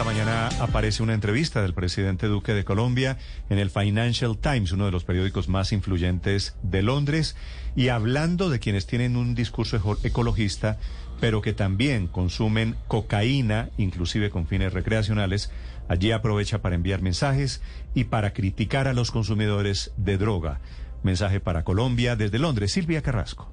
Esta mañana aparece una entrevista del presidente Duque de Colombia en el Financial Times, uno de los periódicos más influyentes de Londres, y hablando de quienes tienen un discurso eco- ecologista, pero que también consumen cocaína, inclusive con fines recreacionales, allí aprovecha para enviar mensajes y para criticar a los consumidores de droga. Mensaje para Colombia desde Londres, Silvia Carrasco.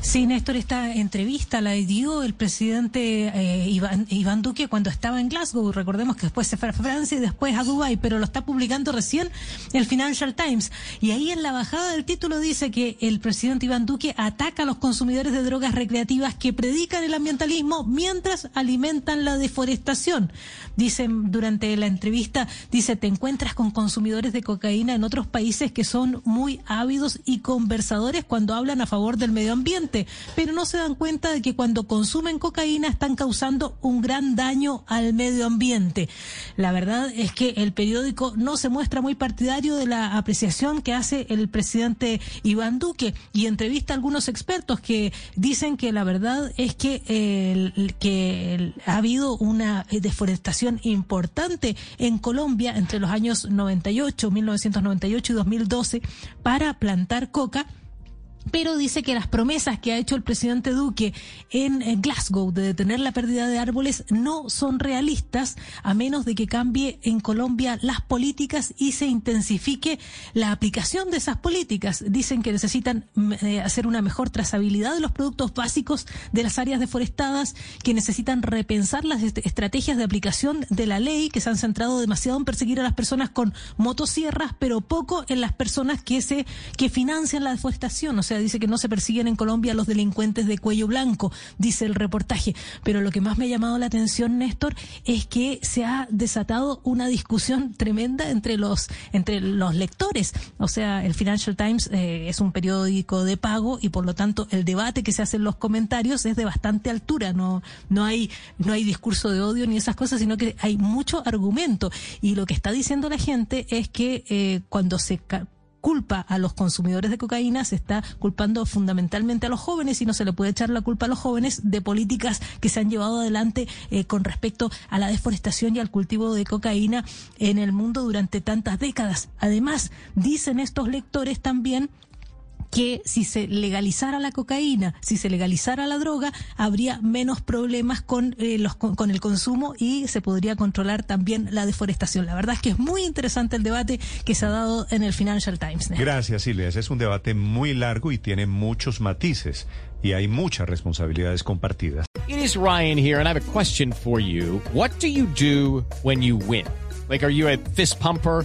Sí, Néstor, esta entrevista la dio el presidente eh, Iván, Duque cuando estaba en Glasgow. Recordemos que después se fue a Francia y después a Dubái, pero lo está publicando recién el Financial Times. Y ahí en la bajada del título dice que el presidente Iván Duque ataca a los consumidores de drogas recreativas que predican el ambientalismo mientras alimentan la deforestación. Dice durante la entrevista, dice, te encuentras con consumidores de cocaína en otros países que son muy ávidos y conversadores cuando hablan a favor del medio ambiente, pero no se dan cuenta de que cuando consumen cocaína están causando un gran daño al medio ambiente. La verdad es que el periódico no se muestra muy partidario de la apreciación que hace el presidente Iván Duque y entrevista a algunos expertos que dicen que la verdad es que, que ha habido una deforestación importante en Colombia entre los años 98, 1998 y 2012 para plantar coca pero dice que las promesas que ha hecho el presidente Duque en, en Glasgow de detener la pérdida de árboles no son realistas a menos de que cambie en Colombia las políticas y se intensifique la aplicación de esas políticas. Dicen que necesitan mm, eh, hacer una mejor trazabilidad de los productos básicos de las áreas deforestadas, que necesitan repensar las est- estrategias de aplicación de la ley, que se han centrado demasiado en perseguir a las personas con motosierras, pero poco en las personas que se que financian la deforestación. Sea, dice que no se persiguen en Colombia los delincuentes de cuello blanco, dice el reportaje. Pero lo que más me ha llamado la atención, Néstor, es que se ha desatado una discusión tremenda entre los entre los lectores. O sea, el Financial Times eh, es un periódico de pago y por lo tanto el debate que se hace en los comentarios es de bastante altura. No no hay no hay discurso de odio ni esas cosas, sino que hay mucho argumento. Y lo que está diciendo la gente es que eh, cuando se culpa a los consumidores de cocaína, se está culpando fundamentalmente a los jóvenes y no se le puede echar la culpa a los jóvenes de políticas que se han llevado adelante eh, con respecto a la deforestación y al cultivo de cocaína en el mundo durante tantas décadas. Además, dicen estos lectores también que si se legalizara la cocaína, si se legalizara la droga, habría menos problemas con, eh, los, con, con el consumo y se podría controlar también la deforestación. La verdad es que es muy interesante el debate que se ha dado en el Financial Times. Néstor. Gracias, Silvia. Ese es un debate muy largo y tiene muchos matices y hay muchas responsabilidades compartidas. It is Ryan here, and I have a question for you. What do you do when you win? Like, are you a fist pumper?